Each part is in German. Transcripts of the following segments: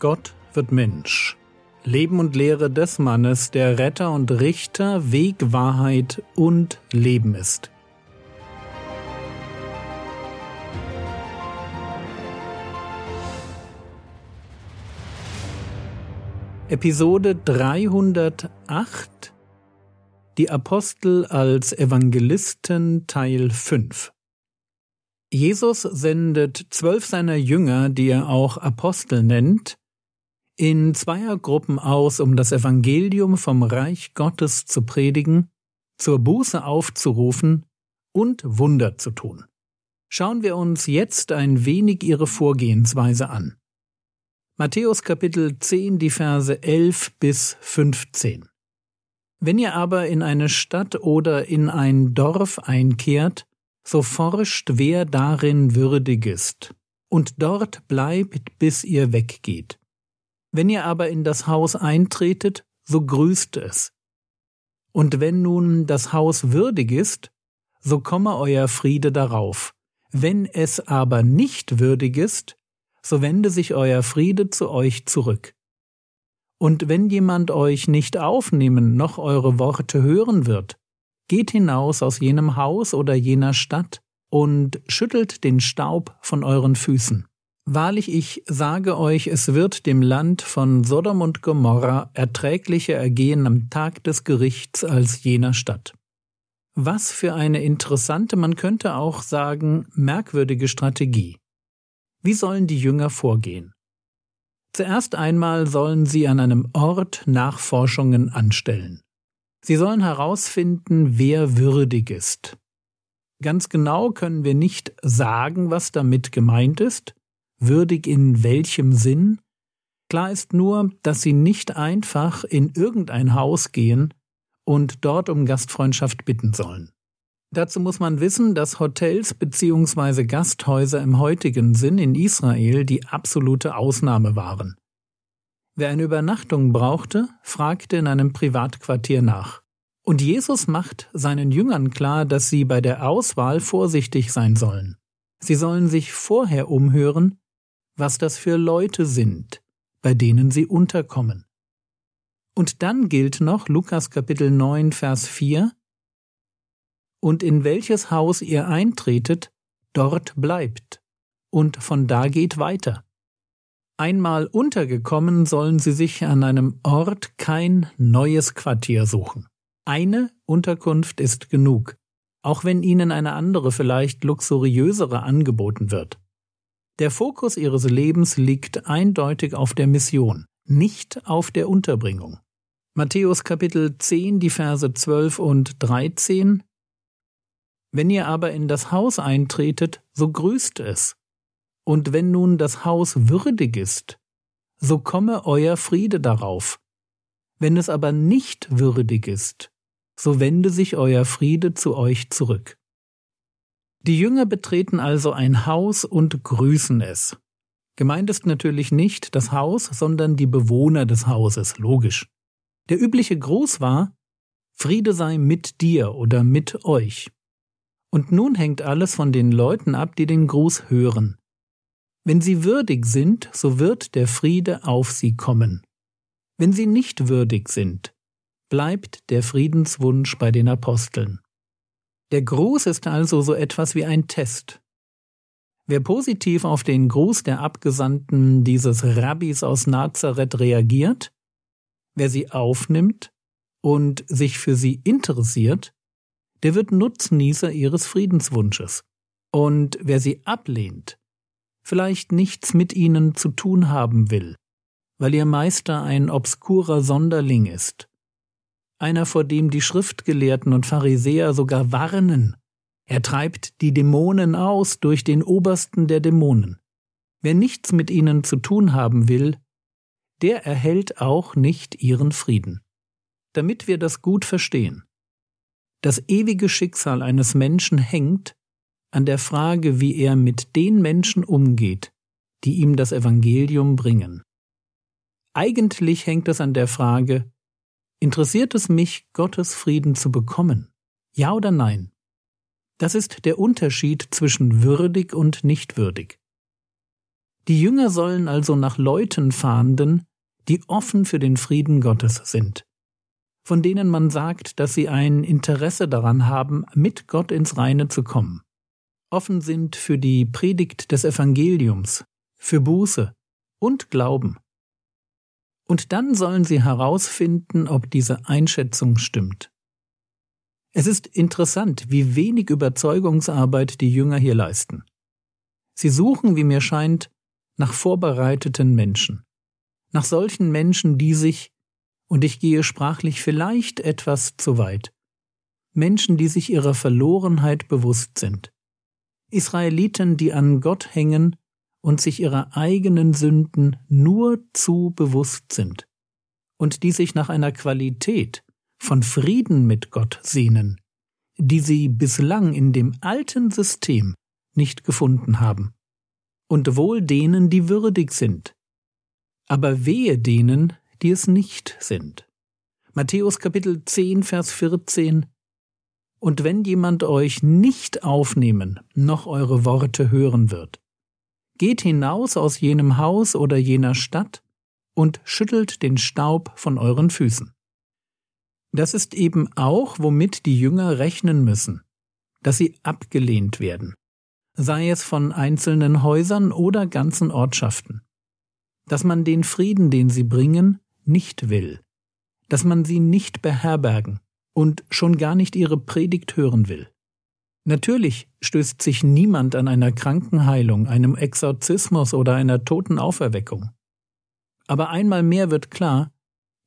Gott wird Mensch. Leben und Lehre des Mannes, der Retter und Richter, Weg, Wahrheit und Leben ist. Episode 308 Die Apostel als Evangelisten Teil 5 Jesus sendet zwölf seiner Jünger, die er auch Apostel nennt, in Zweiergruppen aus, um das Evangelium vom Reich Gottes zu predigen, zur Buße aufzurufen und Wunder zu tun. Schauen wir uns jetzt ein wenig ihre Vorgehensweise an. Matthäus Kapitel 10, die Verse 11 bis 15. Wenn ihr aber in eine Stadt oder in ein Dorf einkehrt, so forscht, wer darin würdig ist, und dort bleibt, bis ihr weggeht. Wenn ihr aber in das Haus eintretet, so grüßt es. Und wenn nun das Haus würdig ist, so komme euer Friede darauf. Wenn es aber nicht würdig ist, so wende sich euer Friede zu euch zurück. Und wenn jemand euch nicht aufnehmen noch eure Worte hören wird, geht hinaus aus jenem Haus oder jener Stadt und schüttelt den Staub von euren Füßen. Wahrlich, ich sage euch, es wird dem Land von Sodom und Gomorra erträglicher ergehen am Tag des Gerichts als jener Stadt. Was für eine interessante, man könnte auch sagen, merkwürdige Strategie. Wie sollen die Jünger vorgehen? Zuerst einmal sollen sie an einem Ort Nachforschungen anstellen. Sie sollen herausfinden, wer würdig ist. Ganz genau können wir nicht sagen, was damit gemeint ist, würdig in welchem Sinn? Klar ist nur, dass sie nicht einfach in irgendein Haus gehen und dort um Gastfreundschaft bitten sollen. Dazu muss man wissen, dass Hotels bzw. Gasthäuser im heutigen Sinn in Israel die absolute Ausnahme waren. Wer eine Übernachtung brauchte, fragte in einem Privatquartier nach. Und Jesus macht seinen Jüngern klar, dass sie bei der Auswahl vorsichtig sein sollen. Sie sollen sich vorher umhören, was das für Leute sind, bei denen sie unterkommen. Und dann gilt noch Lukas Kapitel 9, Vers 4, Und in welches Haus ihr eintretet, dort bleibt, und von da geht weiter. Einmal untergekommen sollen sie sich an einem Ort kein neues Quartier suchen. Eine Unterkunft ist genug, auch wenn ihnen eine andere vielleicht luxuriösere angeboten wird. Der Fokus ihres Lebens liegt eindeutig auf der Mission, nicht auf der Unterbringung. Matthäus Kapitel 10, die Verse 12 und 13 Wenn ihr aber in das Haus eintretet, so grüßt es. Und wenn nun das Haus würdig ist, so komme euer Friede darauf. Wenn es aber nicht würdig ist, so wende sich euer Friede zu euch zurück. Die Jünger betreten also ein Haus und grüßen es. Gemeint ist natürlich nicht das Haus, sondern die Bewohner des Hauses, logisch. Der übliche Gruß war Friede sei mit dir oder mit euch. Und nun hängt alles von den Leuten ab, die den Gruß hören. Wenn sie würdig sind, so wird der Friede auf sie kommen. Wenn sie nicht würdig sind, bleibt der Friedenswunsch bei den Aposteln. Der Gruß ist also so etwas wie ein Test. Wer positiv auf den Gruß der Abgesandten dieses Rabbis aus Nazareth reagiert, wer sie aufnimmt und sich für sie interessiert, der wird Nutznießer ihres Friedenswunsches. Und wer sie ablehnt, vielleicht nichts mit ihnen zu tun haben will, weil ihr Meister ein obskurer Sonderling ist einer, vor dem die Schriftgelehrten und Pharisäer sogar warnen. Er treibt die Dämonen aus durch den obersten der Dämonen. Wer nichts mit ihnen zu tun haben will, der erhält auch nicht ihren Frieden. Damit wir das gut verstehen. Das ewige Schicksal eines Menschen hängt an der Frage, wie er mit den Menschen umgeht, die ihm das Evangelium bringen. Eigentlich hängt es an der Frage, Interessiert es mich, Gottes Frieden zu bekommen? Ja oder nein? Das ist der Unterschied zwischen würdig und nicht würdig. Die Jünger sollen also nach Leuten fahnden, die offen für den Frieden Gottes sind, von denen man sagt, dass sie ein Interesse daran haben, mit Gott ins Reine zu kommen, offen sind für die Predigt des Evangeliums, für Buße und Glauben. Und dann sollen sie herausfinden, ob diese Einschätzung stimmt. Es ist interessant, wie wenig Überzeugungsarbeit die Jünger hier leisten. Sie suchen, wie mir scheint, nach vorbereiteten Menschen, nach solchen Menschen, die sich, und ich gehe sprachlich vielleicht etwas zu weit, Menschen, die sich ihrer Verlorenheit bewusst sind, Israeliten, die an Gott hängen und sich ihrer eigenen Sünden nur zu bewusst sind, und die sich nach einer Qualität von Frieden mit Gott sehnen, die sie bislang in dem alten System nicht gefunden haben und wohl denen, die würdig sind. Aber wehe denen, die es nicht sind. Matthäus Kapitel 10, Vers 14 Und wenn jemand euch nicht aufnehmen, noch eure Worte hören wird, geht hinaus aus jenem Haus oder jener Stadt und schüttelt den Staub von euren Füßen. Das ist eben auch, womit die Jünger rechnen müssen, dass sie abgelehnt werden sei es von einzelnen Häusern oder ganzen Ortschaften, dass man den Frieden, den sie bringen, nicht will, dass man sie nicht beherbergen und schon gar nicht ihre Predigt hören will. Natürlich stößt sich niemand an einer Krankenheilung, einem Exorzismus oder einer Totenauferweckung. Aber einmal mehr wird klar,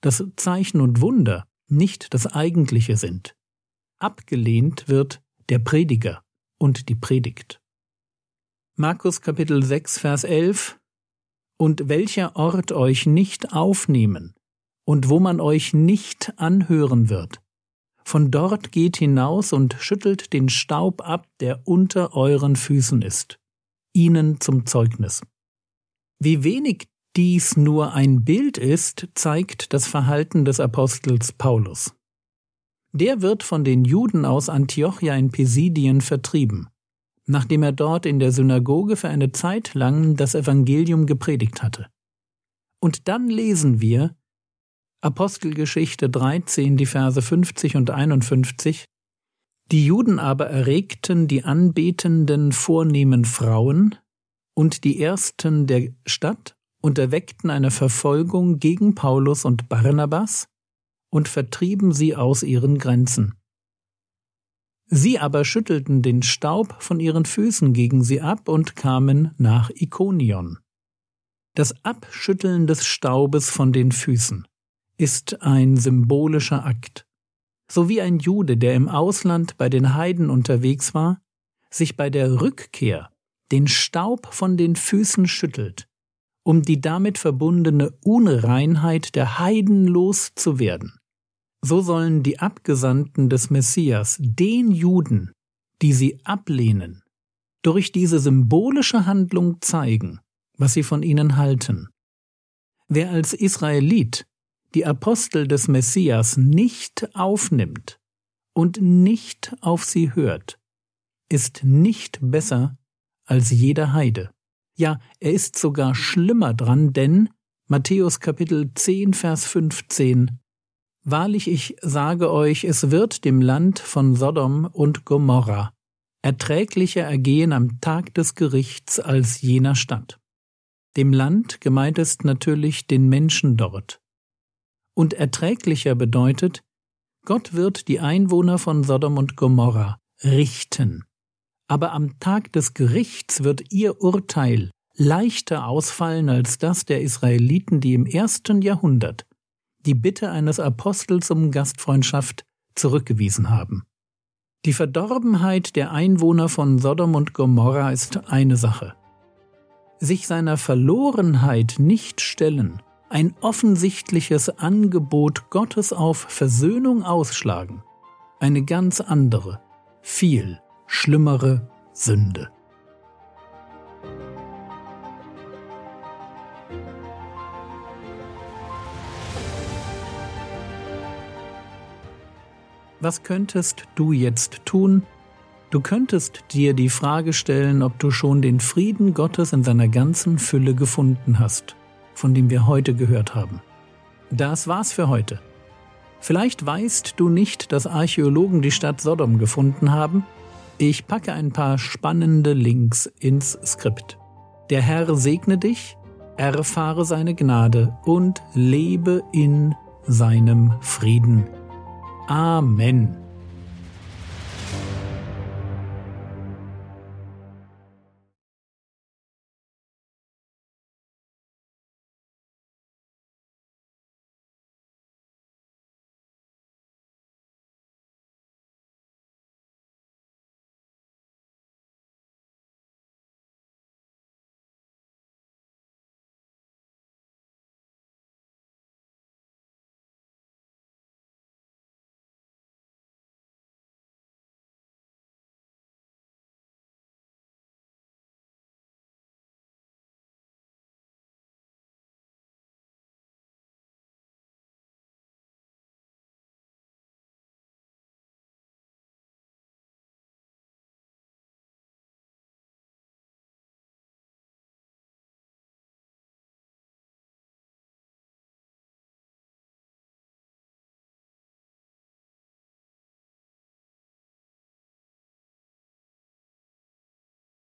dass Zeichen und Wunder nicht das Eigentliche sind. Abgelehnt wird der Prediger und die Predigt. Markus Kapitel 6, Vers 11 Und welcher Ort euch nicht aufnehmen und wo man euch nicht anhören wird, von dort geht hinaus und schüttelt den Staub ab, der unter euren Füßen ist, ihnen zum Zeugnis. Wie wenig dies nur ein Bild ist, zeigt das Verhalten des Apostels Paulus. Der wird von den Juden aus Antiochia in Pisidien vertrieben nachdem er dort in der Synagoge für eine Zeit lang das Evangelium gepredigt hatte. Und dann lesen wir Apostelgeschichte 13, die Verse 50 und 51, die Juden aber erregten die anbetenden vornehmen Frauen und die Ersten der Stadt und erweckten eine Verfolgung gegen Paulus und Barnabas und vertrieben sie aus ihren Grenzen. Sie aber schüttelten den Staub von ihren Füßen gegen sie ab und kamen nach Ikonion. Das Abschütteln des Staubes von den Füßen ist ein symbolischer Akt. So wie ein Jude, der im Ausland bei den Heiden unterwegs war, sich bei der Rückkehr den Staub von den Füßen schüttelt, um die damit verbundene Unreinheit der Heiden loszuwerden. So sollen die Abgesandten des Messias den Juden, die sie ablehnen, durch diese symbolische Handlung zeigen, was sie von ihnen halten. Wer als Israelit die Apostel des Messias nicht aufnimmt und nicht auf sie hört, ist nicht besser als jeder Heide. Ja, er ist sogar schlimmer dran, denn Matthäus Kapitel 10, Vers 15 Wahrlich, ich sage euch, es wird dem Land von Sodom und Gomorra erträglicher ergehen am Tag des Gerichts als jener Stadt. Dem Land gemeint ist natürlich den Menschen dort. Und erträglicher bedeutet, Gott wird die Einwohner von Sodom und Gomorra richten. Aber am Tag des Gerichts wird ihr Urteil leichter ausfallen als das der Israeliten, die im ersten Jahrhundert die Bitte eines Apostels um Gastfreundschaft zurückgewiesen haben. Die Verdorbenheit der Einwohner von Sodom und Gomorra ist eine Sache. Sich seiner Verlorenheit nicht stellen, ein offensichtliches Angebot Gottes auf Versöhnung ausschlagen, eine ganz andere, viel schlimmere Sünde. Was könntest du jetzt tun, Du könntest dir die Frage stellen, ob du schon den Frieden Gottes in seiner ganzen Fülle gefunden hast, von dem wir heute gehört haben. Das war's für heute. Vielleicht weißt du nicht, dass Archäologen die Stadt Sodom gefunden haben. Ich packe ein paar spannende Links ins Skript. Der Herr segne dich, erfahre seine Gnade und lebe in seinem Frieden. Amen.